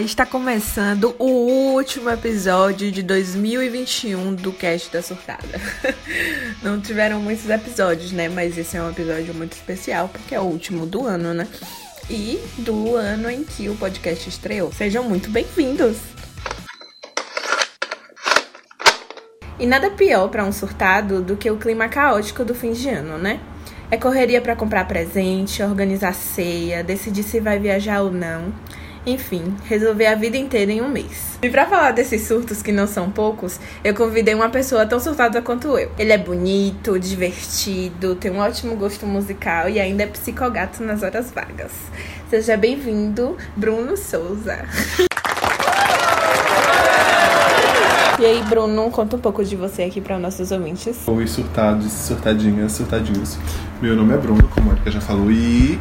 Está começando o último episódio de 2021 do Cast da Surtada. Não tiveram muitos episódios, né? Mas esse é um episódio muito especial porque é o último do ano, né? E do ano em que o podcast estreou. Sejam muito bem-vindos! E nada pior para um surtado do que o clima caótico do fim de ano, né? É correria para comprar presente, organizar ceia, decidir se vai viajar ou não. Enfim, resolver a vida inteira em um mês. E para falar desses surtos que não são poucos, eu convidei uma pessoa tão surtada quanto eu. Ele é bonito, divertido, tem um ótimo gosto musical e ainda é psicogato nas horas vagas. Seja bem-vindo, Bruno Souza. E aí, Bruno, conta um pouco de você aqui para nossos ouvintes. Oi, surtados, surtadinhas, surtadinhos. Meu nome é Bruno, como a Erika já falou, e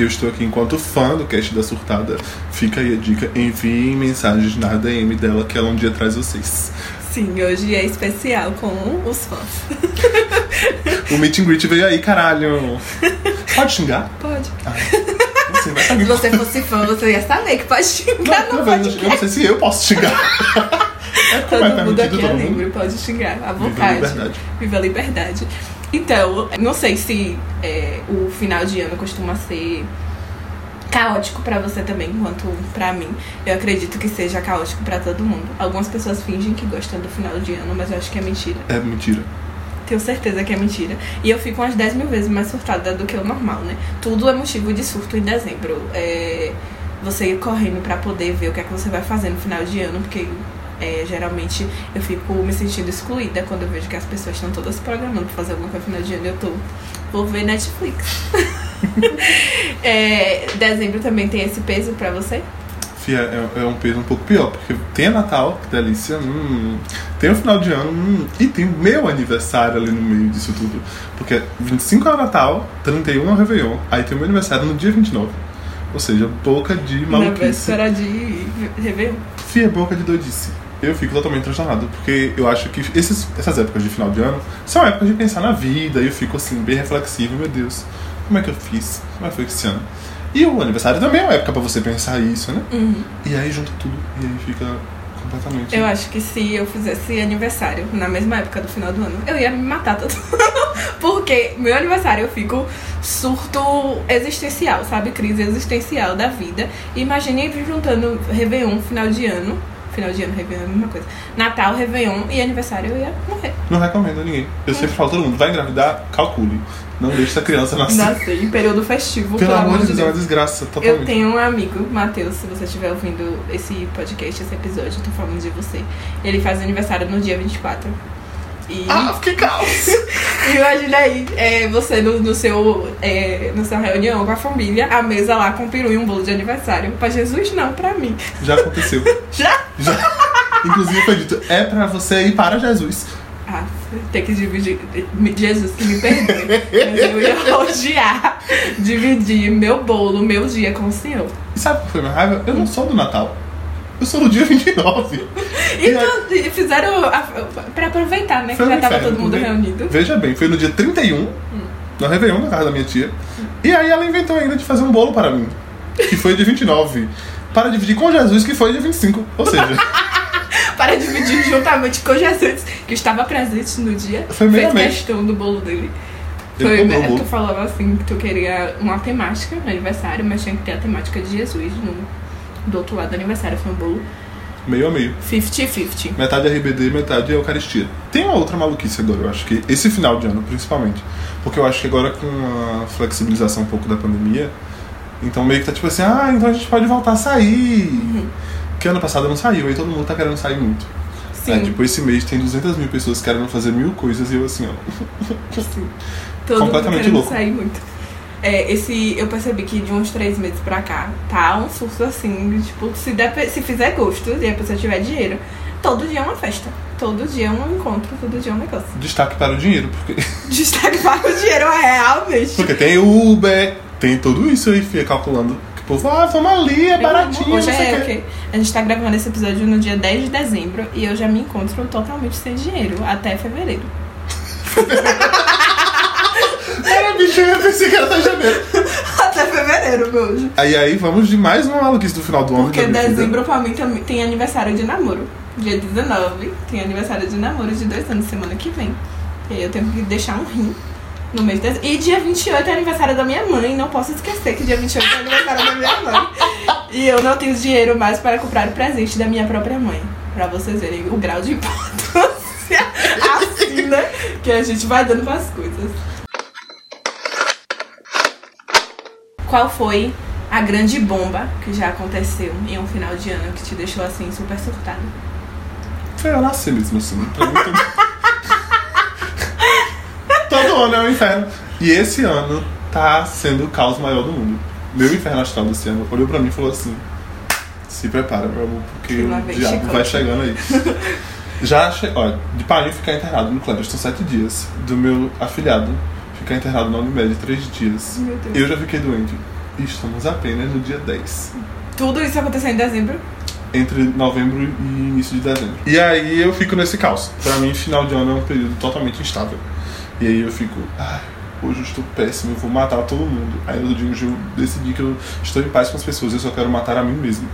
eu estou aqui enquanto fã do cast da Surtada. Fica aí a dica, enviem mensagens na DM dela que ela um dia traz vocês. Sim, hoje é especial com os fãs. o meet and greet veio aí, caralho. Pode xingar? Pode. Ah, Se você fosse fã, você ia saber que pode xingar. Não, no eu não sei se eu posso xingar. É todo mundo aqui é livre, pode xingar à vontade. Viva a liberdade. Viva a liberdade. Então, não sei se é, o final de ano costuma ser caótico para você também, quanto para mim. Eu acredito que seja caótico para todo mundo. Algumas pessoas fingem que gostam do final de ano, mas eu acho que é mentira. É mentira. Tenho certeza que é mentira. E eu fico umas 10 mil vezes mais surtada do que o normal, né? Tudo é motivo de surto em dezembro. É você ir correndo para poder ver o que é que você vai fazer no final de ano, porque é, geralmente eu fico me sentindo excluída quando eu vejo que as pessoas estão todas programando pra fazer alguma coisa no final de ano e eu tô. Vou ver Netflix. é, dezembro também tem esse peso pra você? Fia, é, é, um peso um pouco pior, porque tem Natal, que delícia, hum, tem o final de ano, hum, e tem meu aniversário ali no meio disso tudo. Porque 25 é o Natal, 31 é o Réveillon, aí tem o meu aniversário no dia 29. Ou seja, boca de maluquice. Véspera de Réveillon. Fia, boca de doidice eu fico totalmente transtornado, porque eu acho que esses, essas épocas de final de ano são épocas de pensar na vida, e eu fico assim, bem reflexivo, meu Deus, como é que eu fiz? Como é que foi esse ano? E o aniversário também é uma época pra você pensar isso, né? Uhum. E aí junta tudo, e aí fica completamente. Eu acho que se eu fizesse aniversário na mesma época do final do ano, eu ia me matar todo Porque meu aniversário eu fico surto existencial, sabe? Crise existencial da vida. Imagine juntando Réveillon, final de ano final de ano, Réveillon é a mesma coisa. Natal, Réveillon e aniversário eu ia morrer. Não recomendo a ninguém. Eu sempre falo todo mundo, vai engravidar, calcule. Não deixe essa criança nascer. Nascer em período festivo, pelo, pelo amor de Deus. é uma desgraça, totalmente. Eu tenho um amigo, Matheus, se você estiver ouvindo esse podcast, esse episódio, eu tô falando de você. Ele faz aniversário no dia 24. E... Ah, que caos! Imagina aí, é, você no, no seu, é, na sua reunião com a família, a mesa lá com peru e um bolo de aniversário. Pra Jesus, não, pra mim. Já aconteceu. Já? Já. Inclusive foi dito, é pra você ir para Jesus. Ah, ter que dividir. Jesus, que me perdoe. mas eu ia odiar dividir meu bolo, meu dia com o Senhor. E sabe o que foi minha raiva? Eu não sou do Natal. Eu sou no dia 29. Então, e fizeram a, pra aproveitar, né? Foi que já tava todo mundo reunido. Veja bem, foi no dia 31, hum. no Réveillon, na casa da minha tia. Hum. E aí ela inventou ainda de fazer um bolo para mim, que foi dia 29. para dividir com Jesus, que foi dia 25. Ou seja. para dividir juntamente com Jesus, que estava presente no dia. Foi fez questão do bolo dele. Foi, tu falava assim que tu queria uma temática no aniversário, mas tinha que ter a temática de Jesus no, do outro lado do aniversário. Foi um bolo meio a meio. 50-50. Metade RBD, metade Eucaristia. Tem uma outra maluquice agora, eu acho que esse final de ano, principalmente. Porque eu acho que agora com a flexibilização um pouco da pandemia, então meio que tá tipo assim, ah, então a gente pode voltar a sair. Uhum. Que ano passado não saiu, aí todo mundo tá querendo sair muito. Sim. É, tipo, esse mês tem 200 mil pessoas querendo fazer mil coisas e eu assim, ó. Sim. Todo completamente mundo louco. sair muito. É, esse, eu percebi que de uns três meses pra cá, tá um surto assim, tipo, se, der, se fizer gosto e a pessoa tiver dinheiro, todo dia é uma festa. Todo dia é um encontro, todo dia é um negócio. Destaque para o dinheiro, porque. Destaque para o dinheiro, é, realmente. Porque tem Uber, tem tudo isso aí, fica calculando. Que povo, ah, vamos ali, é baratinho. Hoje é o quê? A gente tá gravando esse episódio no dia 10 de dezembro e eu já me encontro totalmente sem dinheiro, até fevereiro. Bicho, eu pensei que era até janeiro. Até fevereiro. meu anjo. Aí aí vamos de mais uma maluquice do final do ano. Porque vida. dezembro pra mim também tem aniversário de namoro. Dia 19 tem aniversário de namoro de dois anos, semana que vem. E aí eu tenho que deixar um rim no mês de dezembro. E dia 28 é aniversário da minha mãe. Não posso esquecer que dia 28 é aniversário da minha mãe. E eu não tenho dinheiro mais para comprar o presente da minha própria mãe. Pra vocês verem o grau de importância assim, né? Que a gente vai dando pras coisas. Qual foi a grande bomba que já aconteceu em um final de ano que te deixou assim super surtado? Foi eu nascer mesmo, assim. Todo... ano é um inferno. E esse ano tá sendo o caos maior do mundo. Meu inferno astral desse ano olhou pra mim e falou assim: Se prepara, meu amor, porque o diabo chicote." vai chegando aí. Já, che... olha, de pai ficar internado no Cleverston sete dias. Do meu afilhado ficar internado na Unimed três dias. Meu Deus. Eu já fiquei doente. E estamos apenas no dia 10. Tudo isso aconteceu em dezembro? entre novembro e início de dezembro. E aí eu fico nesse caos. Pra mim, final de ano é um período totalmente instável. E aí eu fico, ai, hoje eu estou péssimo, eu vou matar todo mundo. Aí no dia eu decidi que eu estou em paz com as pessoas, eu só quero matar a mim mesmo.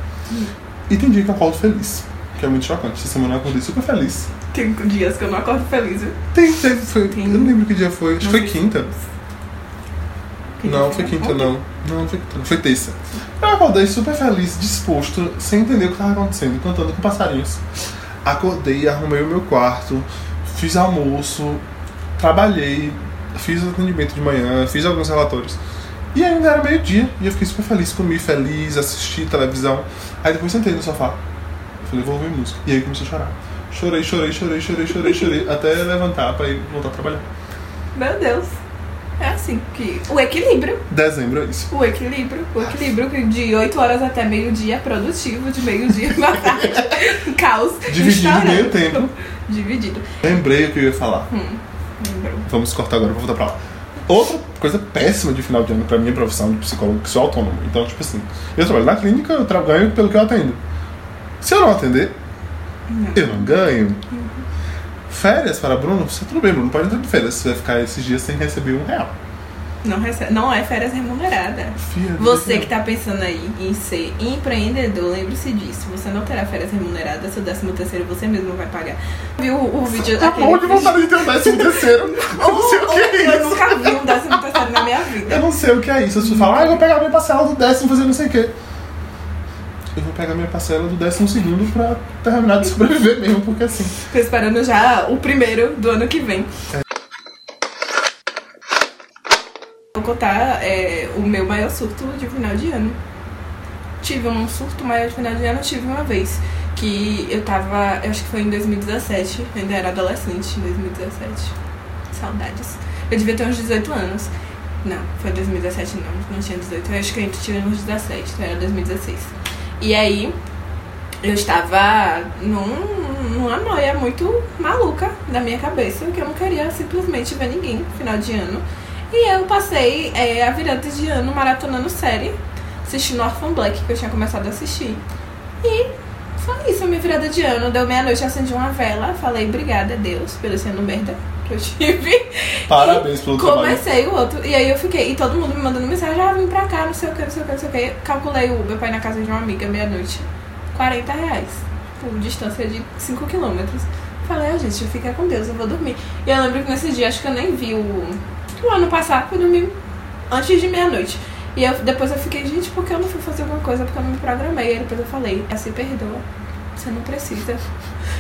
E tem dia que eu acordo feliz, que é muito chocante. Essa semana eu acordei super feliz. Tem dias que eu não acordo feliz, viu? Tem, teve, foi, Tem. eu não lembro que dia foi, acho que foi quinta. Que Não, foi quinta não. Não, não foi quinta, não. Foi terça. Eu acordei super feliz, disposto, sem entender o que estava acontecendo, cantando com passarinhos. Acordei, arrumei o meu quarto, fiz almoço, trabalhei, fiz o atendimento de manhã, fiz alguns relatórios. E ainda era meio-dia, e eu fiquei super feliz, comi feliz, assisti televisão. Aí depois sentei no sofá. Falei, vou ouvir música. E aí comecei a chorar. Chorei, chorei, chorei, chorei, chorei, chorei, até levantar pra ir voltar a trabalhar. Meu Deus. É assim que. O equilíbrio. Dezembro é isso. O equilíbrio. O equilíbrio que de 8 horas até meio-dia produtivo, de meio-dia pra tarde. Caos. Dividido meio tempo. Dividido. Lembrei o que eu ia falar. Hum, lembrou. Vamos cortar agora, vou voltar pra lá. Outra coisa péssima de final de ano pra minha profissão de psicólogo, que sou autônomo. Então, tipo assim, eu trabalho na clínica, eu tra- ganho pelo que eu atendo. Se eu não atender, Não. eu não ganho. Férias para Bruno, você tudo bem, Bruno, pode entrar de férias. Você vai ficar esses dias sem receber um real. Não, recebe, não é férias remunerada. Fia, Você que tá pensando aí em ser empreendedor, lembre-se disso. Você não terá férias remuneradas, seu décimo terceiro você mesmo vai pagar. Viu o, o vídeo Tá bom de vontade de ter um décimo terceiro. Eu não sei o que é Eu isso. nunca vi um décimo terceiro na minha vida. Eu não sei o que é isso. Pessoas falam, ah, eu vou pegar minha parcela do décimo fazer não sei o quê. Eu vou pegar minha parcela do décimo segundo pra terminar de sobreviver mesmo, porque assim. Tô esperando já o primeiro do ano que vem. Vou contar é, o meu maior surto de final de ano. Tive um surto maior de final de ano, tive uma vez. Que eu tava, eu acho que foi em 2017, eu ainda era adolescente em 2017. Saudades. Eu devia ter uns 18 anos. Não, foi 2017 não, não tinha 18. Eu acho que eu ainda tinha uns 17, então era 2016. E aí, eu estava num, numa noia muito maluca da minha cabeça, que eu não queria simplesmente ver ninguém no final de ano. E eu passei é, a virada de ano maratonando série, assistindo Orphan Black, que eu tinha começado a assistir. E foi isso, a minha virada de ano. Deu meia-noite, acendi uma vela, falei obrigada, Deus, pelo ano merda que eu tive. Parabéns pelo trabalho. Comecei o outro. E aí eu fiquei, e todo mundo me mandando mensagem, ah, vim pra cá, não sei o que, não sei o que, não sei o que. Calculei o Uber pra ir na casa de uma amiga meia-noite. 40 reais. Por distância de 5 quilômetros. Falei, ah, gente, fica com Deus, eu vou dormir. E eu lembro que nesse dia, acho que eu nem vi o, o ano passado, eu dormi antes de meia-noite. E eu, depois eu fiquei, gente, por que eu não fui fazer alguma coisa? Porque eu não me programei. Aí depois eu falei, ah, se perdoa. Você não precisa.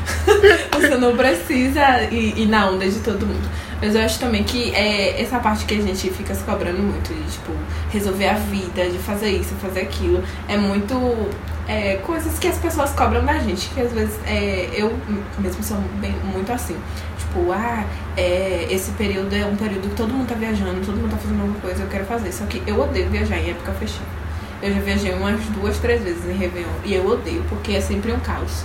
Você não precisa ir, ir na onda de todo mundo. Mas eu acho também que é essa parte que a gente fica se cobrando muito, de tipo, resolver a vida, de fazer isso, fazer aquilo, é muito é, coisas que as pessoas cobram da gente, que às vezes é, eu mesmo sou bem, muito assim. Tipo, ah, é, esse período é um período que todo mundo tá viajando, todo mundo tá fazendo alguma coisa, eu quero fazer. Só que eu odeio viajar em época festiva. Eu já viajei umas duas, três vezes em Réveillon e eu odeio, porque é sempre um caos.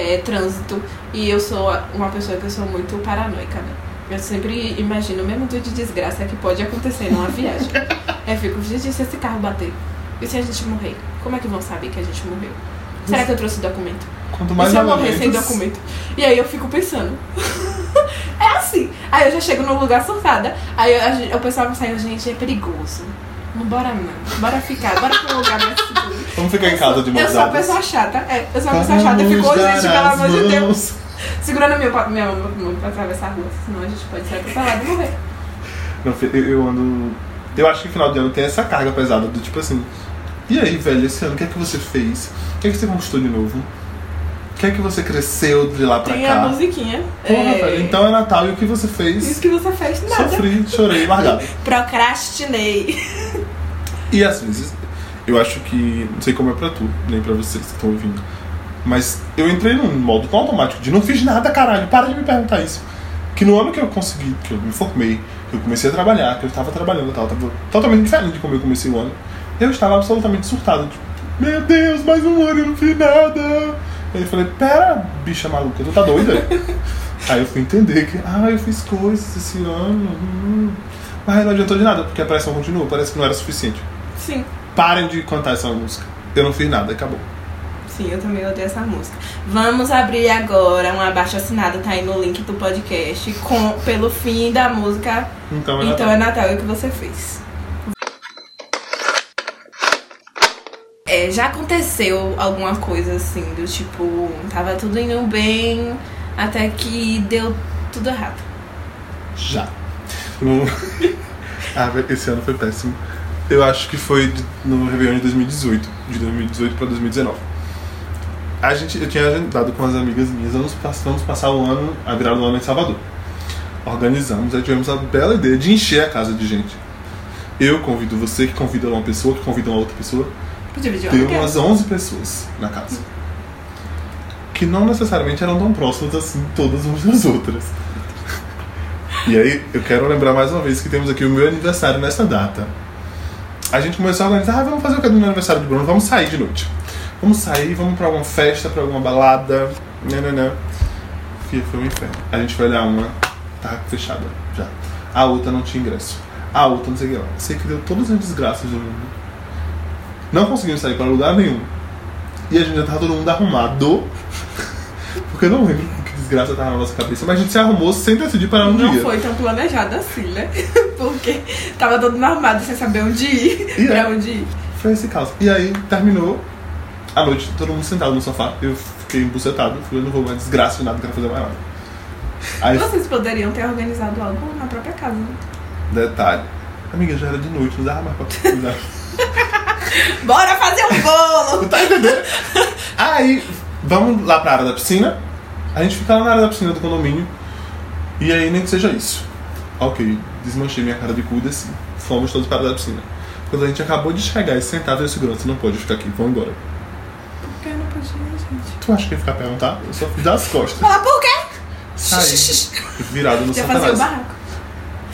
É trânsito e eu sou uma pessoa que eu sou muito paranoica, né? Eu sempre imagino o mesmo tipo de desgraça que pode acontecer numa viagem. eu fico, gente, e se esse carro bater? E se a gente morrer? Como é que vão saber que a gente morreu? Será que eu trouxe documento? Quanto E mais se eu morrer sem documento? E aí eu fico pensando. é assim. Aí eu já chego num lugar surtada. Aí eu- o pessoal me saiu, gente, é perigoso. Não bora não. Bora ficar. Bora pra um lugar mais seguro. Vamos ficar em casa de mãos Eu sou uma pessoa chata. É, eu sou uma pessoa chata. Eu fico, Vamos "Ô, gente, pelo amor de Deus. Segurando meu, minha mão pra atravessar a rua. Senão a gente pode ser atropelado e morrer. Não, eu, ando. Eu acho que final de ano tem essa carga pesada do tipo assim. E aí, velho, esse ano, o que é que você fez? O que é que você conquistou de novo? O que é que você cresceu de lá pra Tem cá? a musiquinha. Porra, É, velho, então é Natal e o que você fez? Isso que você fez, nada. Sofri, chorei, largado. Procrastinei. E às vezes, eu acho que. Não sei como é pra tu, nem pra vocês que estão ouvindo. Mas eu entrei num modo tão automático de não fiz nada, caralho, para de me perguntar isso. Que no ano que eu consegui, que eu me formei, que eu comecei a trabalhar, que eu estava trabalhando e tal, tava totalmente diferente de como eu comecei o ano, eu estava absolutamente surtado. Tipo, meu Deus, mais um ano e eu não fiz nada. Aí eu falei, pera, bicha maluca, tu tá doida? Aí eu fui entender que, ah, eu fiz coisas esse ano. hum. Mas não adiantou de nada, porque a pressão continua, parece que não era suficiente. Sim. Parem de cantar essa música. Eu não fiz nada, acabou. Sim, eu também odeio essa música. Vamos abrir agora um abaixo assinado, tá aí no link do podcast, com, pelo fim da música Então, é Então Natal. é Natal, é o que você fez. É, já aconteceu alguma coisa assim, do tipo, tava tudo indo bem, até que deu tudo errado. Já. Ah, esse ano foi péssimo. Eu acho que foi no Réveillon de 2018. De 2018 pra 2019. A gente, eu tinha agendado com as amigas minhas, vamos, vamos passar o ano, a virada do ano em Salvador. Organizamos, aí tivemos a bela ideia de encher a casa de gente. Eu convido você, que convida uma pessoa, que convida uma outra pessoa. Tem umas 11 pessoas na casa. Que não necessariamente eram tão próximas assim, todas umas das outras. E aí, eu quero lembrar mais uma vez que temos aqui o meu aniversário nessa data. A gente começou a organizar, ah, vamos fazer o que do meu aniversário de Bruno, vamos sair de noite. Vamos sair, vamos pra alguma festa, pra alguma balada. Nananã. Que foi um inferno. A gente foi olhar uma, tava fechada já. A outra não tinha ingresso. A outra não sei o que lá. Sei que deu todas as desgraças do mundo. Não conseguimos sair para lugar nenhum. E a gente já tava todo mundo arrumado. Porque eu não lembro desgraça tava na nossa cabeça. Mas a gente se arrumou sem decidir para onde Não ia. foi tão planejado assim, né? Porque tava todo mundo armado sem saber onde ir, E é. pra onde ir. Foi esse caso. E aí terminou a noite, todo mundo sentado no sofá. Eu fiquei embucetado. Falei, não vou mais desgraça de nada, não quero fazer mais nada. Aí, Vocês poderiam ter organizado algo na própria casa. né? detalhe. Amiga, já era de noite, não dava mais pra cuidar. Bora fazer um bolo! tá entendendo? Aí, vamos lá pra área da piscina. A gente fica lá na área da piscina do condomínio. E aí, nem que seja isso. Ok, desmanchei minha cara de cu e desci. Fomos todos para a piscina. Quando a gente acabou de chegar e sentar, veio o segurança, não pode ficar aqui, vamos embora. Por que não podia, gente? Tu acha que ia ficar perguntar? Eu só fui dar as costas. Falar por quê? Saí, virado no Já fazia o satanás. barraco.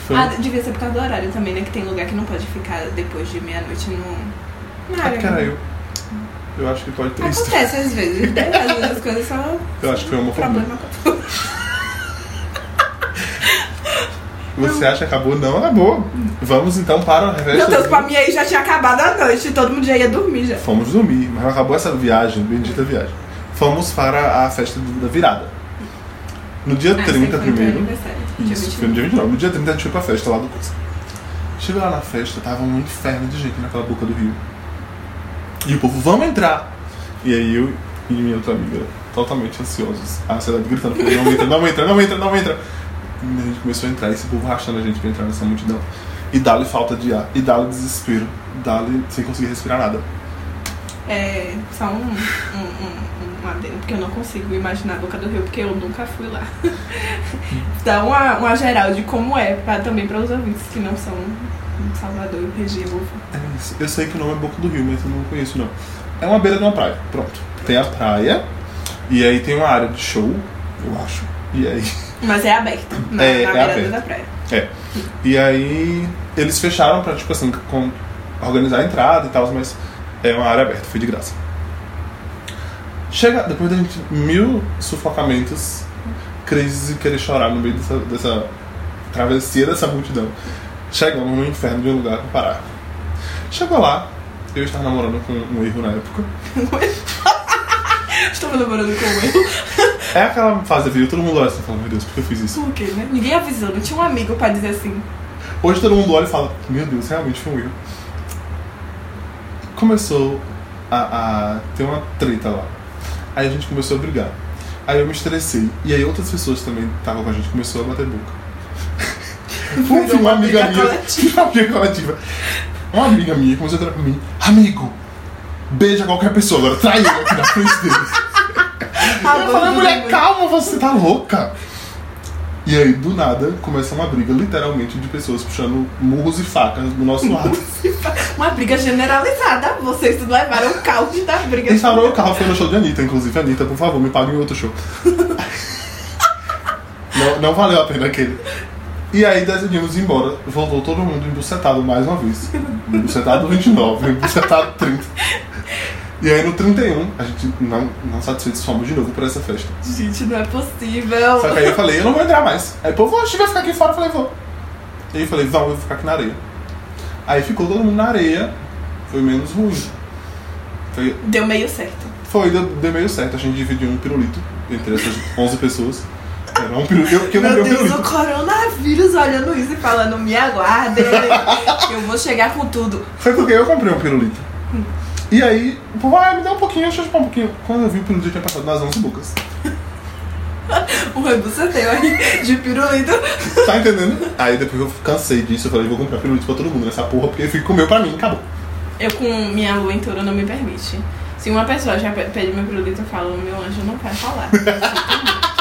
Foi- Ah, devia ser por causa do horário também, né? Que tem lugar que não pode ficar depois de meia-noite no... na É área. porque era eu. Eu acho que pode ter isso. Acontece às vezes, né? Às vezes as coisas são Eu acho que foi homofobia. problema com Você acha que acabou? Não acabou. Vamos então para o resto. Meu Deus, pra mim aí já tinha acabado a noite, todo mundo já ia dormir já. Fomos dormir, mas acabou essa viagem, bendita viagem. Fomos para a festa do- da virada. No dia Ah, 30 sim, foi no teu primeiro. dia Isso, 29. foi no dia 29. No dia 30 a gente foi pra festa lá do curso. Chegou lá na festa, tava um inferno de gente naquela boca do rio. E o povo, vamos entrar! E aí eu e minha outra amiga, totalmente ansiosos, a ansiedade gritando, não entra, não entra, não entra, não entra. E a gente começou a entrar, esse povo rachando a gente pra entrar nessa multidão. E dá-lhe falta de ar, e dá-lhe desespero, dá-lhe sem conseguir respirar nada. É, só um, um, um, um adendo, porque eu não consigo imaginar a Boca do Rio, porque eu nunca fui lá. Dá uma, uma geral de como é, pra, também para os ouvintes que não são em Salvador e região. É. Eu sei que o nome é Boca do Rio, mas eu não conheço não. É uma beira de uma praia, pronto. Tem a praia, e aí tem uma área de show, eu acho. E aí. Mas é aberto, na, É, na é aberto. da praia. É. E aí eles fecharam pra, tipo assim, com- organizar a entrada e tal, mas é uma área aberta, foi de graça. Chega, depois da gente mil sufocamentos, crises e querer chorar no meio dessa, dessa travessia dessa multidão. Chegamos no inferno de um lugar pra parar. Chegou lá, eu estava namorando com um erro na época. Estou me lembrando como eu. É aquela fase da vida, todo mundo olha assim e fala, meu Deus, por que eu fiz isso? Por quê, né? Ninguém avisou, não tinha um amigo pra dizer assim. Hoje todo mundo olha e fala, meu Deus, realmente foi um erro. começou a, a ter uma treta lá. Aí a gente começou a brigar. Aí eu me estressei. E aí outras pessoas também estavam com a gente começou a bater boca. Foi uma amiga briga minha. coletiva. Uma briga coletiva. Uma amiga minha começou a entrar pra mim. Amigo, beija qualquer pessoa agora. Trai ele aqui na frente dele. Ah, eu falei, mulher, calma, você tá louca. E aí, do nada, começa uma briga, literalmente, de pessoas puxando murros e facas do nosso lado. Uma briga generalizada. Vocês levaram o caos da briga. Parou o carro foi no show de Anitta, inclusive. Anitta, por favor, me pague em outro show. não, não valeu a pena aquele. E aí decidimos ir embora. Voltou todo mundo embucetado mais uma vez. Embucetado 29, embucetado 30. E aí no 31, a gente não, não satisfeitos, fomos de novo pra essa festa. Gente, não é possível. Só que aí eu falei, eu não vou entrar mais. Aí o povo, oxe, vai ficar aqui fora? Eu falei, vou. E aí eu falei, vamos, eu vou ficar aqui na areia. Aí ficou todo mundo na areia, foi menos ruim. Foi, Deu meio certo. foi deu, deu meio certo, a gente dividiu um pirulito entre essas 11 pessoas. Um pirulito, eu, que eu Meu um Deus, o coronavírus olhando isso e falando, me aguardem. eu vou chegar com tudo. Foi porque eu comprei um pirulito. E aí, o povo, ah, me dá um pouquinho, deixa eu chupar um pouquinho. Quando eu vi o pirulito, tinha passado nas 11 bocas. Um rebuceteio aí de pirulito. Tá entendendo? Aí depois eu cansei disso, eu falei, vou comprar pirulito pra todo mundo nessa porra, porque fica comeu pra mim, acabou. Eu com minha lua inteira não me permite. Se uma pessoa já pe- pede meu pirulito, eu falo, meu anjo não quer falar.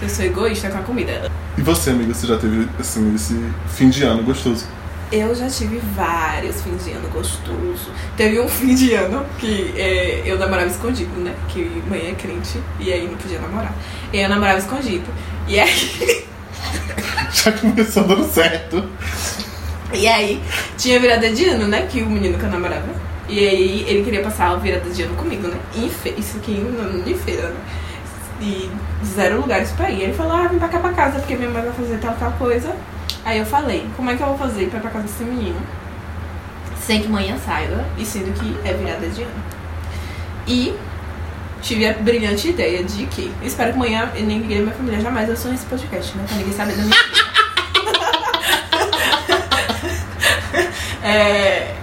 Eu sou egoísta com a comida. E você, amiga, você já teve, assim, esse fim de ano gostoso? Eu já tive vários fins de ano gostoso. Teve um fim de ano que é, eu namorava escondido, né? Que mãe é crente e aí não podia namorar. E eu namorava escondido. E aí, Já começou dando certo. e aí tinha virada de ano, né? Que o menino que eu namorava. E aí ele queria passar a virada de ano comigo, né? Em fe... Isso aqui no ano de feira, né? E zero lugares pra ir. Ele falou, ah, vem pra cá pra casa, porque minha mãe vai fazer tal, tal coisa. Aí eu falei, como é que eu vou fazer pra ir pra casa desse menino? Sem que manhã saiba, e sendo que é virada de ano. E tive a brilhante ideia de que, espero que amanhã ninguém da minha família jamais ouça esse podcast, né? Pra ninguém saber da minha é...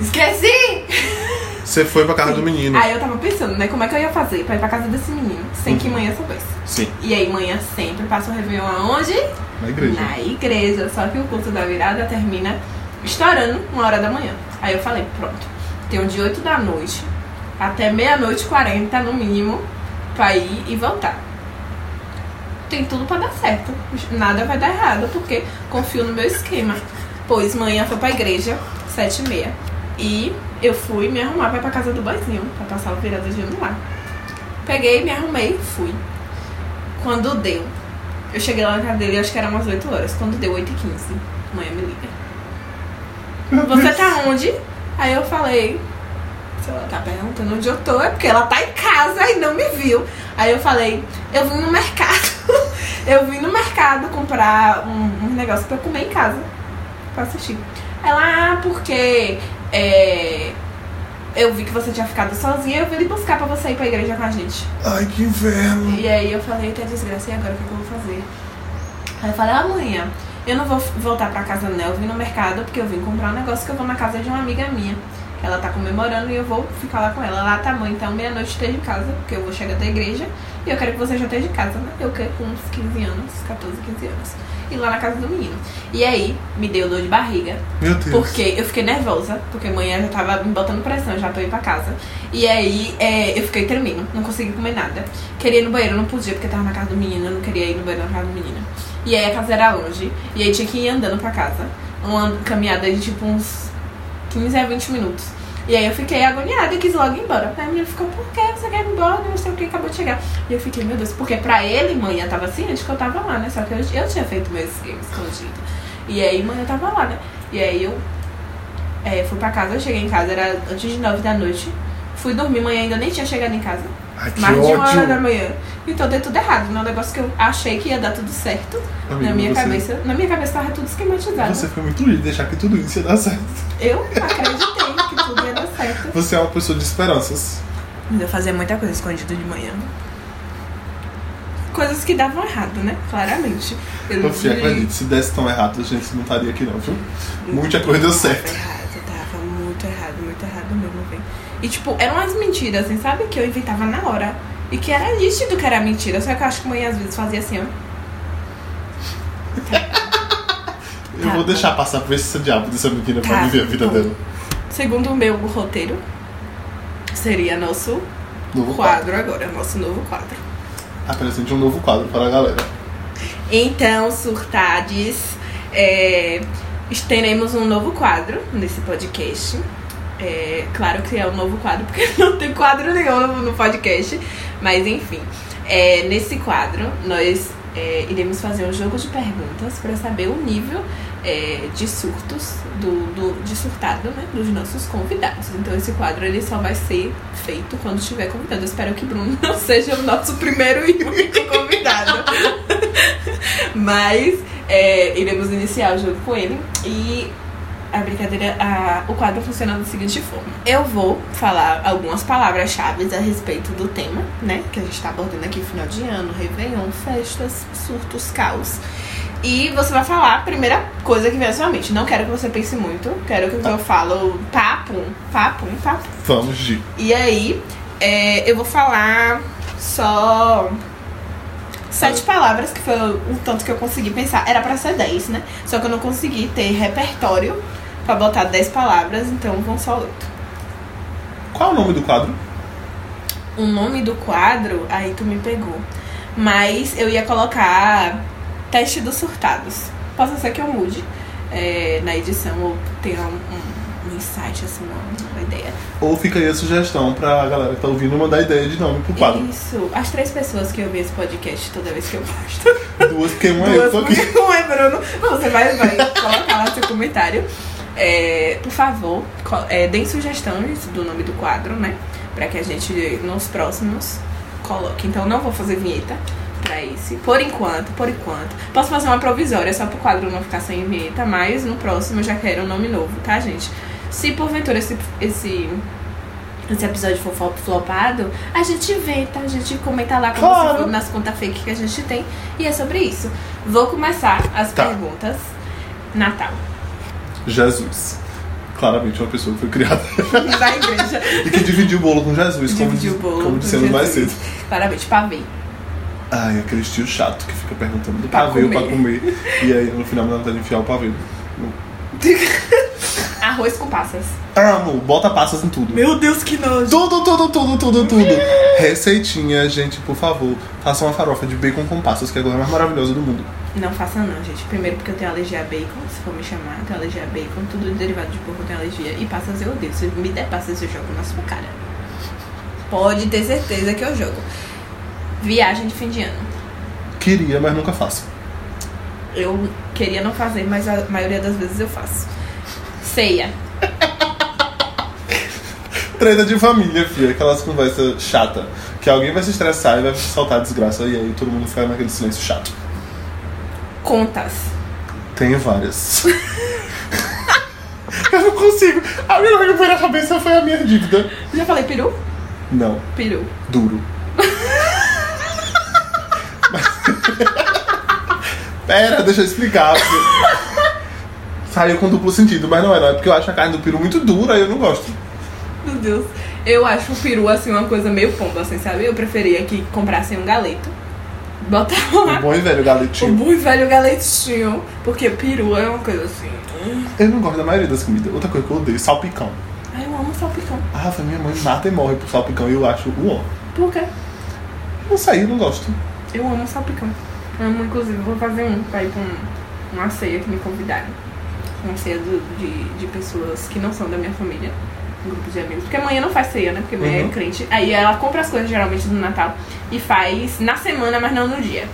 Esqueci! Você foi pra casa do menino. Aí eu tava pensando, né, como é que eu ia fazer pra ir pra casa desse menino, sem que manhã soubesse. Sim, E aí manhã sempre passa o Réveillon aonde? na igreja. Na igreja. Só que o culto da virada termina estourando uma hora da manhã. Aí eu falei, pronto, tenho de 8 da noite até meia-noite e 40 no mínimo pra ir e voltar. Tem tudo pra dar certo. Nada vai dar errado, porque confio no meu esquema. Pois manhã foi pra igreja, sete e meia. E eu fui me arrumar pra ir pra casa do boizinho, pra passar o virada de ano lá. Peguei, me arrumei, fui. Quando deu, eu cheguei lá na casa dele, acho que era umas 8 horas. Quando deu 8 e 15, mãe me liga. Você tá onde? Aí eu falei, se ela tá perguntando onde eu tô, é porque ela tá em casa e não me viu. Aí eu falei, eu vim no mercado. eu vim no mercado comprar um, um negócio pra eu comer em casa. Pra assistir. Ela, ah, porque é, eu vi que você tinha ficado sozinha, eu vim lhe buscar pra você ir pra igreja com a gente. Ai, que inferno. E aí eu falei, eita desgraça, e agora o que, eu vou fazer? Aí eu falei, amanhã, eu não vou voltar pra casa não, eu vim no mercado porque eu vim comprar um negócio que eu vou na casa de uma amiga minha. Ela tá comemorando e eu vou ficar lá com ela. Ela tá bom, então meia-noite esteja em casa, porque eu vou chegar da igreja e eu quero que você já esteja em casa, né? Eu quero com uns 15 anos, 14, 15 anos. E lá na casa do menino. E aí, me deu dor de barriga, Meu Deus. porque eu fiquei nervosa, porque amanhã já tava me botando pressão, já tô indo pra casa. E aí é, eu fiquei tremendo, não consegui comer nada. Queria ir no banheiro, não podia, porque tava na casa do menino, eu não queria ir no banheiro na casa do menino. E aí a casa era longe, e aí tinha que ir andando pra casa. Uma caminhada de tipo uns 15 a 20 minutos. E aí eu fiquei agoniada e quis logo ir embora. Aí a menina ficou, por que você quer ir embora? Não sei o que, acabou de chegar. E eu fiquei, meu Deus, porque pra ele, manhã tava ciente que eu tava lá, né? Só que eu, eu tinha feito meu esquema escondido. E aí, manhã tava lá, né? E aí eu é, fui pra casa, eu cheguei em casa, era antes de 9 da noite. Fui dormir, manhã ainda nem tinha chegado em casa. Ai, Mais de uma hora da ódio. manhã. Então deu tudo errado. Um negócio que eu achei que ia dar tudo certo. Amigo, na minha você- cabeça. Na minha cabeça tava tudo esquematizado. Você foi muito lindo de deixar que tudo isso ia dar certo. Eu acreditei certo. Você é uma pessoa de esperanças. Mas eu fazia muita coisa escondida de manhã. Coisas que davam errado, né? Claramente. Eu Eu fui, acredite, se desse tão errado, a gente não estaria aqui não, viu? Muita coisa deu certo. Tava errado, tava muito errado muito errado mesmo, velho. E, tipo, eram umas mentiras, assim, sabe? Que eu inventava na hora. E que era nítido que era mentira. Só que eu acho que mãe às vezes fazia assim, ó. Eu Tá vou bom. deixar passar por esse diabo dessa menina pra Tá viver a vida bom. dela. Segundo o meu roteiro, seria nosso Novo quadro. quadro agora, nosso novo quadro. Apresente um novo quadro para a galera. Então, surtades, é, teremos um novo quadro nesse podcast. É, claro que é um novo quadro, porque não tem quadro nenhum no, podcast. Mas enfim, é, nesse quadro nós é, iremos fazer um jogo de perguntas para saber o nível é, de surtos do, do- de surtado né, dos nossos convidados. Então esse quadro ele só vai ser feito quando estiver convidado. Eu espero que Bruno não seja o nosso primeiro e único convidado. Mas é, iremos iniciar o jogo com ele e a brincadeira, a- o quadro funciona da seguinte forma. Eu vou falar algumas palavras-chave a respeito do tema, né? Que a gente tá abordando aqui final de ano, Réveillon, festas, surtos, caos. E você vai falar a primeira coisa que vem à sua mente. Não quero que você pense muito, quero que eu falo papo, papo, papo. Vamos de. E aí, é, eu vou falar só sete palavras, que foi o tanto que eu consegui pensar. Era pra ser dez, né? Só que eu não consegui ter repertório pra botar dez palavras, então vão só oito. Qual é o nome do quadro? O nome do quadro, aí tu me pegou. Mas eu ia colocar teste dos surtados. Possa ser que eu mude é, na edição ou tenha um, um- um insight, assim, uma, uma ideia. Ou fica aí a sugestão pra galera que tá ouvindo mandar ideia de nome pro quadro. Isso. As três pessoas que ouvem esse podcast toda vez que eu posto. Duas, porque uma é eu tô aqui. não é Bruno. Não, Você vai, vai colocar lá seu comentário. É, por favor, é, deem sugestões do nome do quadro, né? Pra que a gente, nos próximos, coloque. Então, não vou fazer vinheta pra esse. Por enquanto, por enquanto. Posso fazer uma provisória só pro quadro não ficar sem vinheta, mas no próximo eu já quero um nome novo, tá, gente? Se porventura esse, esse, esse episódio for fo- flopado, a gente vê, tá? A gente comenta lá como Claro. for nas contas fake que a gente tem. E é sobre isso. Vou começar as Tá. perguntas. Natal. Jesus. Claramente uma pessoa que foi criada da igreja. e que dividiu o bolo com Jesus, como, Dividiu diz- o bolo como com dissemos mais cedo. Parabéns, pavê. Ai, aquele tio chato que fica perguntando do Pra pavê pra comer. comer. E aí no final dá vontade de enfiar o pavê. Arroz com passas. Amo, bota passas em tudo. Meu Deus, que nojo. Tudo, tudo, tudo, tudo, tudo. Receitinha, gente, por favor. Faça uma farofa de bacon com passas, que é a coisa mais maravilhosa do mundo. Não faça não, gente. Primeiro porque eu tenho alergia a bacon, se for me chamar, eu tenho alergia a bacon, tudo derivado de porco eu tenho alergia. E passas eu odeio. Se me der passas, eu jogo na sua cara. Pode ter certeza que eu jogo. Viagem de fim de ano. Queria, mas nunca faço. Eu queria não fazer, mas a maioria das vezes eu faço. Ceia. Treta de família, filha. Aquelas conversas chata Que alguém vai se estressar e vai saltar a desgraça. E aí todo mundo fica naquele silêncio chato. Contas. Tenho várias. Eu não consigo. A minha que foi na cabeça foi a minha dívida. Já falei peru? Não, Peru. duro. Pera, deixa eu explicar. Saiu com duplo sentido, mas não é, não. É porque eu acho a carne do peru muito dura e eu não gosto. Meu Deus. Eu acho o peru, assim, uma coisa meio pomba, assim, sabe? Eu preferia que comprassem um galeto. Botava O lá bom e velho o galetinho. bom e velho galetinho. Porque peru é uma coisa assim. hum. Eu não gosto da maioria das comidas. Outra coisa que eu odeio, salpicão. Ai, eu amo salpicão. Ah, minha mãe mata e morre por salpicão e eu acho o ó. Por quê? Não sei, eu não gosto. Eu amo salpicão. Amo, inclusive, vou fazer um pra ir pra um, uma ceia que me convidaram. Uma ceia do- de, de pessoas que não são da minha família. Um grupo de amigos. Porque amanhã não faz ceia, né? Porque amanhã Uhum. é crente. Aí ela compra as coisas geralmente do Natal e faz na semana, mas não no dia.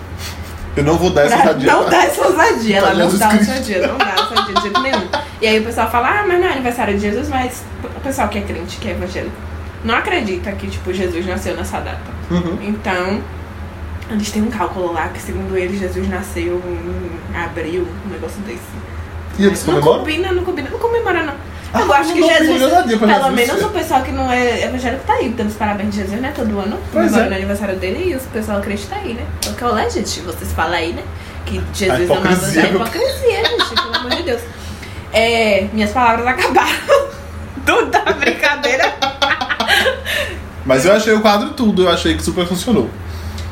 Eu não vou dar essa ousadia. não dar essa ousadia, ela não dá Cristo. ousadia, não dá ousadia de jeito nenhum. E aí o pessoal fala, ah, mas não é aniversário de Jesus, mas o pessoal que é crente, que é evangélico, não acredita que, tipo, Jesus nasceu nessa data. Uhum. Então, eles têm um cálculo lá que, segundo eles, Jesus nasceu em abril, um negócio desse. E eles não comemoram? combina, não combina, não comemora, não. Ah, Eu acho que Jesus, pelo Jesus. menos o pessoal que não é evangélico tá aí, dando os parabéns de Jesus, né? Todo ano, comemorando é. o aniversário dele e o pessoal crente tá aí, né? Então, que olé, gente, vocês falam aí, né? Que Jesus amava hipocrisia, a meu- hipocrisia, gente, pelo amor de Deus. É, minhas palavras acabaram. do, da brincadeira. Mas eu achei o quadro tudo, eu achei que super funcionou.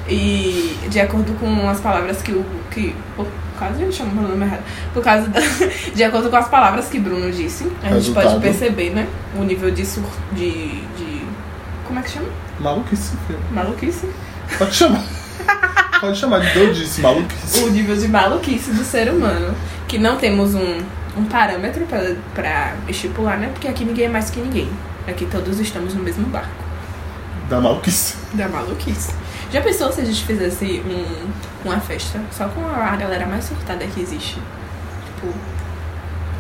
E de acordo com as palavras que o. Que, por causa a gente chama o nome errado. Por causa da, de acordo com as palavras que Bruno disse, a gente Resultado. pode perceber, né? O nível de sur, de, de. Como é que chama? Maluquice, filho. Maluquice? Pode chamar. Pode chamar de doidice, maluquice. O nível de maluquice do ser humano. Que não temos um, um parâmetro pra, pra estipular, né? Porque aqui ninguém é mais que ninguém. Aqui todos estamos no mesmo barco. Da maluquice. Da maluquice. Já pensou se a gente fizesse um, uma festa só com a galera mais surtada que existe? Tipo,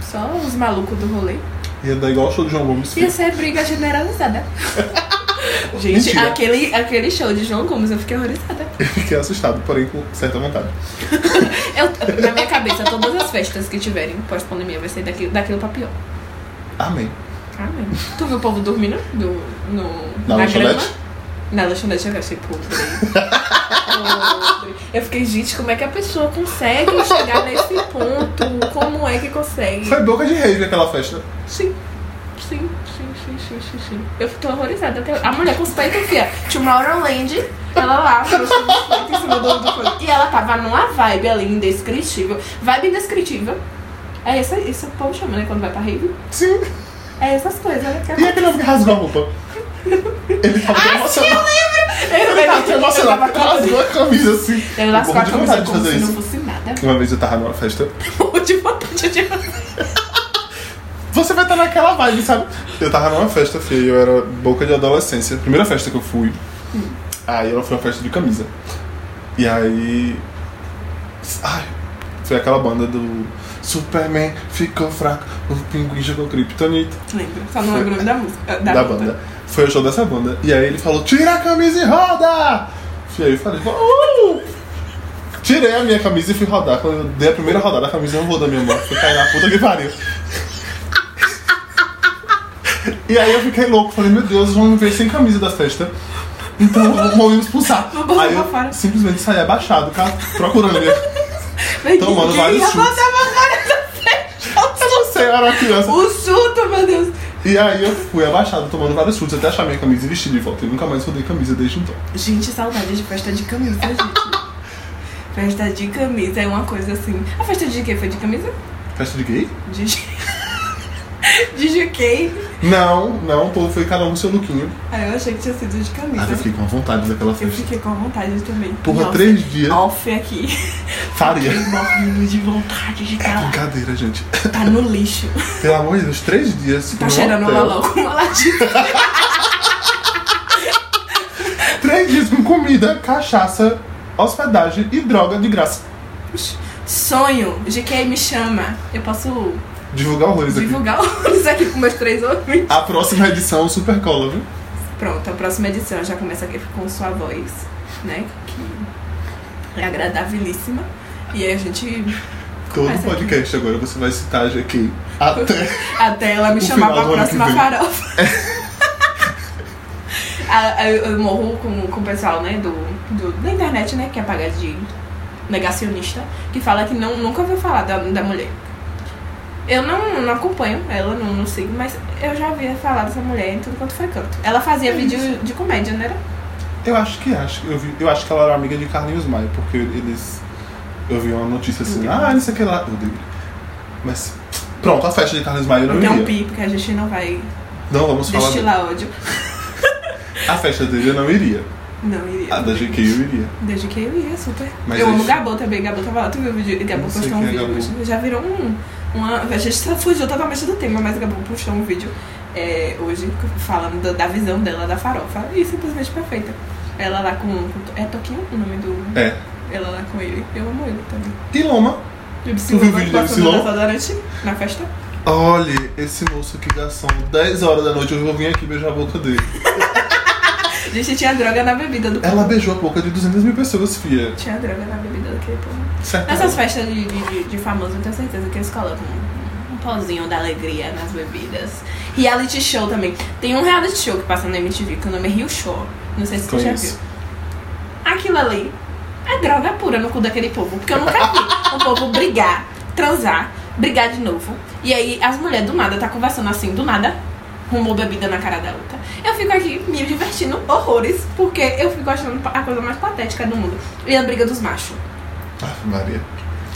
só os malucos do rolê. Ia dar igual o show do João Gomes. Ia ser briga generalizada. Gente, Mentira. aquele, aquele show de João Gomes eu fiquei horrorizada. Eu fiquei assustado, porém com certa vontade. Eu, na minha cabeça, todas as festas que tiverem pós-pandemia vai ser daquilo, daquilo pra pior. Amém. Amém. Tu viu o povo dormindo do, no, Na grama? Na lanchonete eu achei podre. Podre. Eu fiquei, gente, como é que a pessoa consegue chegar nesse ponto? Como é que consegue? Foi boca de rave aquela festa. Sim. Sim, sim, sim, sim, sim, sim. Eu tô horrorizada. até- A mulher com os peitos fia. Tomorrowland, ela lá, com os peitos em cima do. E ela tava numa vibe ali indescritível. Vibe indescritível. É isso, isso o povo chama, né? Quando vai pra rave. Sim. É essas coisas, né? Que E que rasgou a roupa? Ele tava tão emocionado. Ele tava tão emocionado porque rasgou a camisa assim. Ele Eu lascou a camisa como se não isso. fosse nada. Uma vez eu tava numa festa. Morro de vontade de Você vai estar naquela vibe, sabe? Eu tava numa festa, feia, eu era boca de adolescência. Primeira festa que eu fui. Aí ela foi uma festa de camisa. E aí. Ai, foi aquela banda do Superman ficou fraco, o pinguim jogou Kryptonite. Lembro, só não lembro da música. Da, da, banda. banda. Foi o show dessa banda. E aí ele falou, tira a camisa e roda! E aí eu falei, uh! Tirei a minha camisa e fui rodar. Quando eu dei a primeira rodada, a camisa não rodou da minha mão. Fui cair na puta que pariu. E aí eu fiquei louco, falei, meu Deus, vão me ver sem camisa da festa. Então vão me expulsar. Aí eu simplesmente saí abaixado, cara, procurando minha. Tomando vários chutes. Eu não sei, eu era criança. O surto, meu Deus. E aí eu fui abaixado, tomando vários chutes até achar minha camisa e vestir de volta. E nunca mais rodei camisa desde então. Gente, saudade de festa de camisa, gente. festa de camisa é uma coisa assim. A festa de quê? Foi de camisa? Festa de gay? De. de GK. Não, não, o povo foi cada um seu lookinho. Aí eu achei que tinha sido de camisa. Ah, eu fiquei com vontade daquela Eu festa. fiquei com vontade também. Porra, Nossa, três dias. Off aqui. Faria. Morrendo de vontade de estar lá. Brincadeira, gente. Tá no lixo. Pelo amor de Deus, três dias. Tá cheirando hotel. uma louca, uma latinha. Três dias com comida, cachaça, hospedagem e droga de graça. Sonho. GK me chama. Eu posso Divulgar horrores aqui. divulgar isso aqui com meus três ouvintes. A próxima edição, Super Cola, viu? Pronto, a próxima edição já começa aqui com sua voz, né? Que é agradabilíssima. E aí a gente. Todo Começa aqui. podcast agora você vai citar a GK. Até. Até ela me O chamar pra próxima farofa. Ah, eu, morro com, com o pessoal, né, do, do, da internet, né, que é pagar de negacionista, que fala que não, nunca ouviu falar da, da mulher. Eu não, não acompanho ela, não, não sigo, mas eu já ouvi falar dessa mulher em tudo quanto foi canto. Ela fazia vídeo de comédia, não era? Eu acho que acho. Eu, vi, eu acho que ela era amiga de Carlinhos Maia, porque eles. Eu vi uma notícia assim, ah, não sei o que lá. Eu dei. Mas. Pronto, a festa de Carlinhos Maia eu não Tem um iria. pi, porque a gente não vai Não, vamos falar. destilar ódio. A festa dele eu não iria. Não, iria. A da GK eu iria. Desde que eu ia, super. Mas eu amo Gabo também. Gabo tava lá. Tu viu o vídeo? Gabo postou um é vídeo. Já virou um. Uma, a gente fugiu totalmente do tema, mas Gabo postou um vídeo é, hoje falando da, da visão dela da farofa. E simplesmente perfeita. Ela lá com. com é Toquinho o nome do. É. Ela lá com ele. Eu amo ele também. Loma? E o Tu viu o vídeo do MC Loma? desodorante na festa. Olha, esse moço já são 10 horas da noite, eu vou vir aqui beijar a boca dele. Gente, tinha droga na bebida do Ela povo. beijou a boca de 200 mil pessoas, fia. Tinha droga na bebida daquele povo. Certo? Nessas festas de, de, de, famoso, eu tenho certeza que eles colocam um, um pozinho da alegria nas bebidas. Reality show também. Tem um reality show que passa na MTV que o nome é Rio Show. Não sei se tu já viu. Aquilo ali é droga pura no cu daquele povo. Porque eu nunca vi o povo brigar, transar, brigar de novo. E aí as mulheres do nada tá conversando assim, do nada. Arrumou bebida na cara da outra. Eu fico aqui me divertindo horrores, porque eu fico achando a coisa mais patética do mundo. E a briga dos machos. Ah, Maria.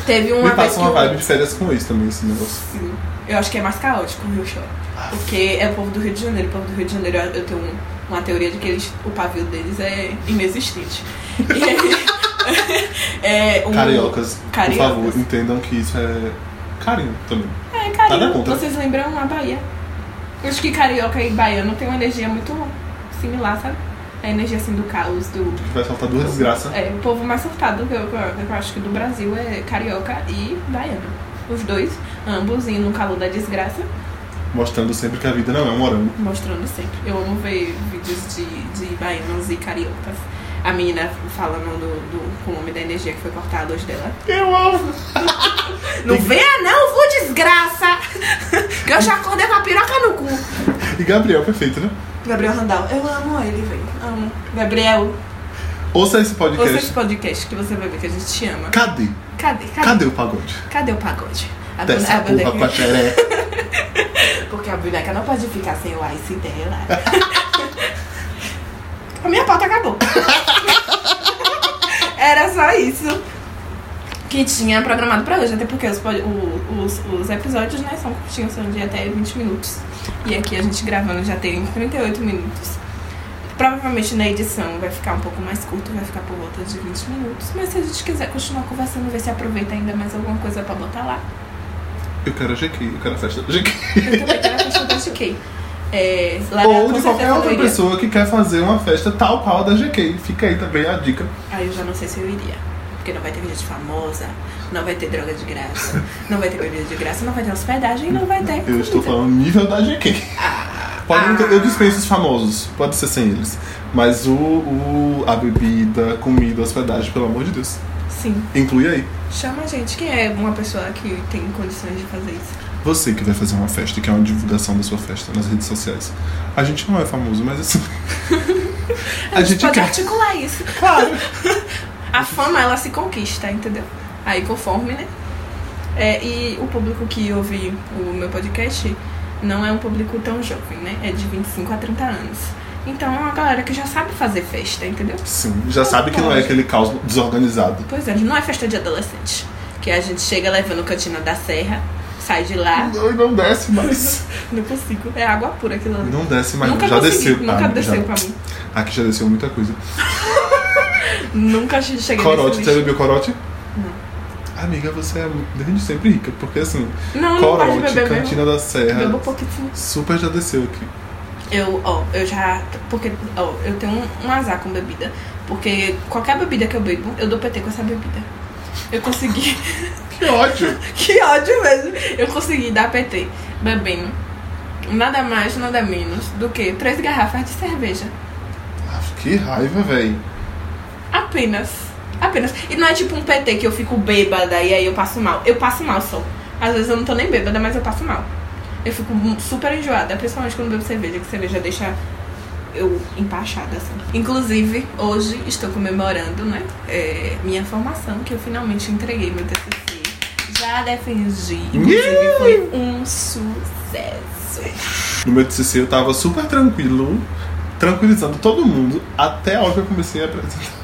Teve uma Me passa uma eu- vibe de férias com isso também, esse negócio. Sim. Eu acho que é mais caótico, viu, show? Porque é o povo do Rio de Janeiro. O povo do Rio de Janeiro, eu tenho um- uma teoria de que eles, o pavio deles é inexistente. Aí, é um- Cariocas, Cariocas. por favor, entendam que isso é carinho também. É, carioca. contra. Vocês lembram a Bahia? Eu acho que carioca e baiano tem uma energia muito similar, sabe? A energia assim do caos, do. Que vai soltar duas desgraças. É, o povo mais surtado que eu, eu- acho que do Brasil é carioca e baiano. Os dois, ambos indo no calor da desgraça, Mostrando sempre que a vida não é um morango. mostrando sempre. Eu amo ver vídeos de, de baianos e cariocas. A menina falando do, do, com o nome da energia que foi cortada luz dela. Eu amo! Não venha não, vou desgraça! que eu já acordei piroca no cu. E Gabriel, perfeito, né? Gabriel Randall, eu amo ele, velho. Amo. Gabriel, Ouça esse ouça podcast. esse podcast que você vai ver que a gente te ama. Cadê? Cadê? Cadê? Cadê o pagode? Cadê o pagode? A Dessa bone- a porra com a xeré. Porque a boneca não pode ficar sem o ice dela. a minha pauta acabou. Era só isso que tinha programado pra hoje. Até porque os, os, os episódios, né, são curtinhos, são de até 20 minutos. E aqui a gente gravando já tem 38 minutos. Provavelmente na edição vai ficar um pouco mais curto, vai ficar por volta de 20 minutos. Mas se a gente quiser continuar conversando, ver se aproveita ainda mais alguma coisa pra botar lá. Eu quero a GQ, eu quero a festa da GQ. Eu também quero a festa da GK. É, Ou de qualquer outra iria. pessoa que quer fazer uma festa tal qual a da GQ. Fica aí também a dica. Aí eu já não sei se eu iria. Porque não vai ter gente famosa, não vai ter droga de graça, não vai ter bebida de graça, não vai ter hospedagem e não vai ter. Eu estou falando nível da GQ. Pode não ter, eu dispenso os famosos, pode ser sem eles. Mas o, o- a bebida, comida, hospedagem, pelo amor de Deus. Sim. Inclui aí. Chama a gente. Quem é uma pessoa que tem condições de fazer isso? Você que vai fazer uma festa, que é uma divulgação da sua festa nas redes sociais. A gente não é famoso, mas assim. A, gente, pode quer. articular isso. Claro. A fama, ela se conquista, entendeu? Aí conforme, né? É, e o público que ouve o meu podcast não é um público tão jovem, né? É de 25 a 30 anos. Então é uma galera que já sabe fazer festa, entendeu? Sim, já sabe que não é aquele caos desorganizado. Pois é, não é festa de adolescente. Que a gente chega levando cantina da serra, sai de lá. Não, não desce mais. Não consigo. É água pura aquilo ali. Não desce mais. Nunca já consegui, desceu. nunca Ah, desceu já. pra mim. Aqui já desceu muita coisa. Nunca che- cheguei Corote, nesse você lixo. bebeu corote? Não. Amiga, você é desde sempre rica, porque assim, Não, não corote, beber cantina da serra, Bebo pouquíssimo. super já desceu aqui. Eu, ó, eu já. Porque, ó, eu tenho um, um azar com bebida. Porque qualquer bebida que eu bebo, eu dou PT com essa bebida. Eu consegui. Que ódio! que ódio mesmo! Eu consegui dar PT bebendo nada mais, nada menos do que três garrafas de cerveja. Ah, que raiva, véi. Apenas. Apenas. E não é tipo um PT que eu fico bêbada e aí eu passo mal. Eu passo mal só. Às vezes eu não tô nem bêbada, mas eu passo mal. Eu fico super enjoada, principalmente quando bebo cerveja, que cerveja deixa eu empachada, assim. Inclusive, hoje estou comemorando, né? é, minha formação, que eu finalmente entreguei meu TCC. Já defendi. Inclusive, foi um sucesso. No meu TCC eu tava super tranquilo, tranquilizando todo mundo, até a hora que eu comecei a apresentar.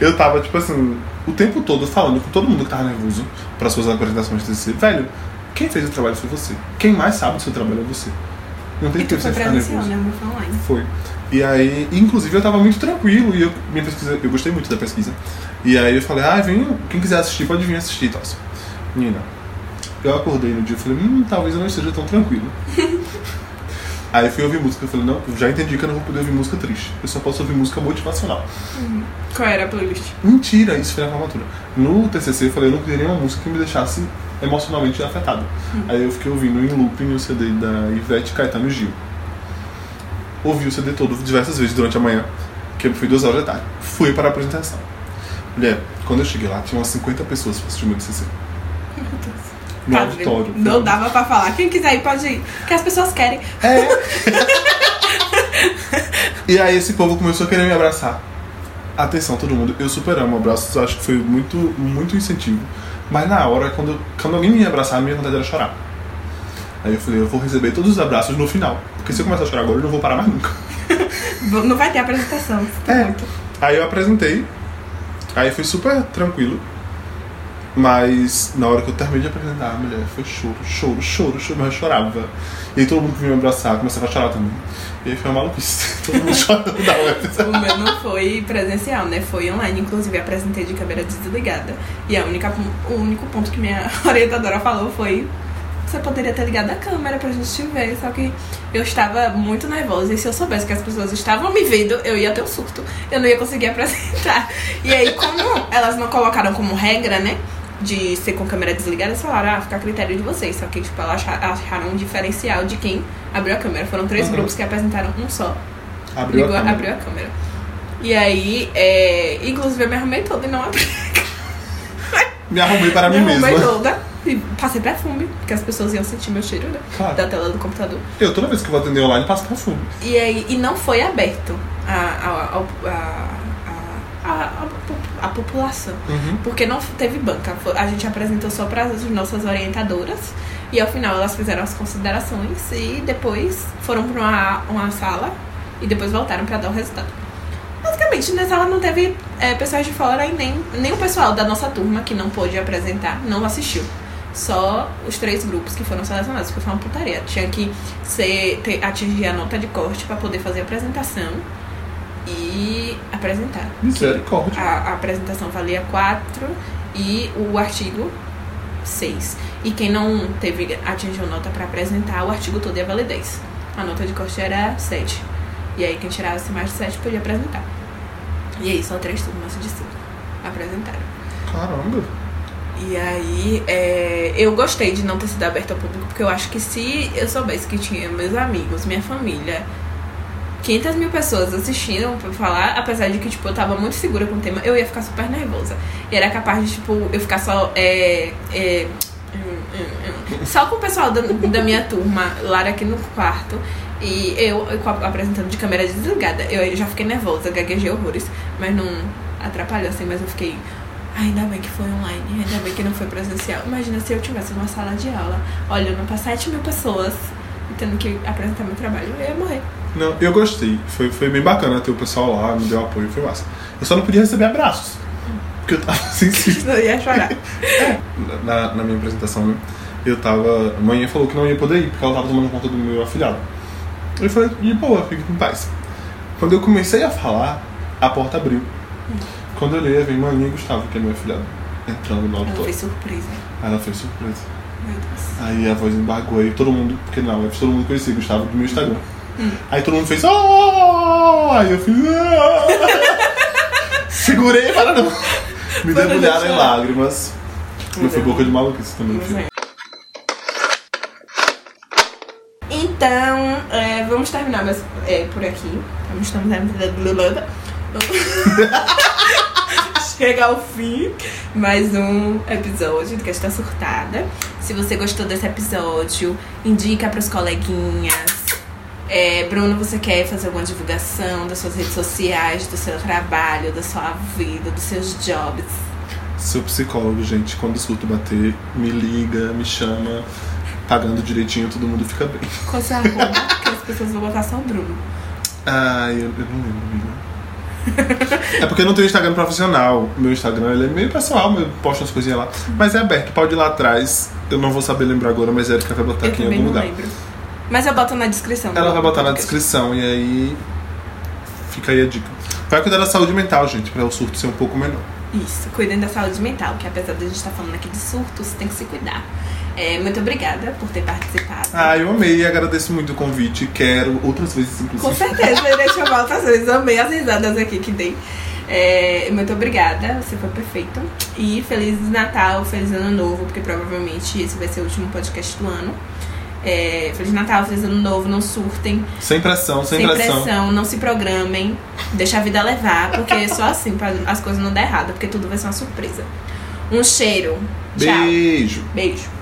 Eu tava, tipo assim, o tempo todo falando com todo mundo que tava nervoso para suas apresentações de TCC. Velho, quem fez o trabalho foi você. Quem mais sabe do seu trabalho é você. Não tem E que você foi ficar nervoso. né? Foi. E aí, inclusive, eu tava muito tranquilo e eu, minha pesquisa, eu gostei muito da pesquisa. E aí eu falei, ah, vem, quem quiser assistir, pode vir assistir e tal. Menina, eu acordei no dia e falei, hum, talvez eu não esteja tão tranquilo. aí fui ouvir música, eu falei, não, já entendi que eu não vou poder ouvir música triste. Eu só posso ouvir música motivacional. Qual era a playlist? Mentira, isso foi na formatura. No TCC eu falei, eu não queria nenhuma música que me deixasse emocionalmente afetado. Aí eu fiquei ouvindo em looping o CD da Ivete Caetano e Gil. Ouvi o CD todo diversas vezes durante a manhã, que foi duas horas da tarde. Fui para a apresentação. Mulher, quando eu cheguei lá, tinha umas 50 pessoas pra assistir o meu TCC. No Tá auditório. Não dava pra falar. Quem quiser ir pode ir. Que as pessoas querem. É. e aí esse povo começou a querer me abraçar. Atenção, todo mundo. Eu super amo abraços, eu acho que foi muito, muito incentivo. Mas na hora, quando, quando alguém me abraçar, a minha vontade era chorar. Aí eu falei, eu vou receber todos os abraços no final. Porque se eu começar a chorar agora, eu não vou parar mais nunca. Não vai ter apresentação. É. muito. Aí eu apresentei, aí foi super tranquilo. Mas na hora que eu terminei de apresentar, a mulher foi choro, choro, choro, choro, mas eu chorava. E aí todo mundo que vinha me abraçar começava a chorar também. E aí foi uma maluquice. Todo mundo chorando da UFS. O meu não foi presencial, né? Foi online. Inclusive, apresentei de câmera desligada. E a única, o único ponto que minha orientadora falou foi: você poderia ter ligado a câmera pra gente te ver. Só que eu estava muito nervosa. E se eu soubesse que as pessoas estavam me vendo, eu ia ter um surto. Eu não ia conseguir apresentar. E aí, como elas não colocaram como regra, né? De ser com câmera desligada, falaram, ah, fica a critério de vocês. Só que, tipo, elas acha- acharam um diferencial de quem abriu a câmera. Foram três Uhum. grupos que apresentaram um só Abriu ligou, a câmera. abriu a câmera. E aí, é, inclusive eu me arrumei toda e não abri. Me arrumei para Me mim arrumei mesma. toda e passei perfume, porque as pessoas iam sentir meu cheiro, né? Claro. Da tela do computador. Eu, toda vez que vou atender online, passo perfume. E aí, e não foi aberto a, a, a, a, a, a- população. Uhum. Porque não teve banca. A gente apresentou só para as nossas orientadoras. E ao final elas fizeram as considerações e depois foram para uma, uma sala e depois voltaram para dar o resultado. Basicamente, nessa sala não teve é, pessoas de fora e nem, nem o pessoal da nossa turma que não pôde apresentar, não assistiu. Só os três grupos que foram selecionados, porque foi uma putaria. Tinha que ser, ter, atingir a nota de corte para poder fazer a apresentação e apresentar. Misericórdia. A, a apresentação valia 4 e o artigo 6. E quem não teve atingiu nota para apresentar, o artigo todo ia valer 10. A nota de corte era 7. E aí quem tirasse mais de 7 podia apresentar. E aí só três turmas de 5 apresentaram. Caramba. E aí, é, eu gostei de não ter sido aberto ao público, porque eu acho que se eu soubesse que tinha meus amigos, minha família, 500 mil pessoas assistindo pra falar, apesar de que, tipo, eu tava muito segura com o tema, eu ia ficar super nervosa. E era capaz de, tipo, eu ficar só. É, é, só com o pessoal da, da minha turma, lá aqui no quarto. E eu, eu apresentando de câmera desligada. Eu já fiquei nervosa, gaguejei horrores, mas não atrapalhou assim, mas eu fiquei. "Ah, Ainda bem que foi online, ainda bem que não foi presencial. Imagina se eu tivesse numa sala de aula, olhando pra 7 mil pessoas tendo que apresentar meu trabalho, eu ia morrer. Não, eu gostei. Foi, foi bem bacana ter o pessoal lá, me deu apoio, foi massa. Eu só não podia receber abraços. Porque eu tava sensível. Eu ia chorar. Na, na minha apresentação? Eu tava. A manhã falou que não ia poder ir, porque ela tava tomando conta do meu afilhado. Eu falei, de boa, fique em paz. Quando eu comecei a falar, a porta abriu. Quando eu olhei, veio Maninha e Gustavo, que é meu afilhado, entrando no Ela auditório. foi surpresa. Ela fez surpresa. Aí a voz embargou, aí todo mundo, porque na web todo mundo conhecia Gustavo do meu Instagram. Aí todo mundo fez, oh! Aí eu fiz, "Ah!" Segurei para não me Para não debulhar em lágrimas. Não foi Mas boca de maluquice também, Mas é. Então, é, vamos terminar mais, é, por aqui. Vamos terminar. Chega ao fim mais um episódio do Questão Surtada. Se você gostou desse episódio, indica para os coleguinhas. É, Bruno, você quer fazer alguma divulgação das suas redes sociais, do seu trabalho, da sua vida, dos seus jobs? Sou psicólogo, gente. Quando o surto bater, me liga, me chama. Pagando direitinho, todo mundo fica bem. Qual seu arroba? que as pessoas vão botar só o Bruno. Ai, eu, eu não lembro, amiga. É porque eu não tenho Instagram profissional. Meu Instagram ele é meio pessoal, eu posto as coisinhas lá. Mas é aberto, pode ir lá atrás. Eu não vou saber lembrar agora, mas a Erika vai botar Eu aqui em algum lugar. lembro. Mas eu boto na descrição. Ela vai botar na descrição e aí fica aí a dica. Vai cuidar da saúde mental, gente, pra o surto ser um pouco menor. Isso, cuidem da saúde mental, que apesar de a gente estar falando aqui de surtos, tem que se cuidar. É, muito obrigada por ter participado. Ah, eu amei e agradeço muito o convite. Quero outras vezes, inclusive. Com certeza, irei chamar outras vezes. Amei as risadas aqui que dei. É, muito obrigada, você foi perfeito. E Feliz Natal, Feliz Ano Novo, porque provavelmente esse vai ser o último podcast do ano. É, Feliz Natal, Feliz Ano Novo, não surtem, Sem pressão, sem, sem pressão. pressão, não se programem, deixa a vida levar, porque é só assim as coisas não dar errado, porque tudo vai ser uma surpresa. Um cheiro. Tchau. Beijo. Beijo.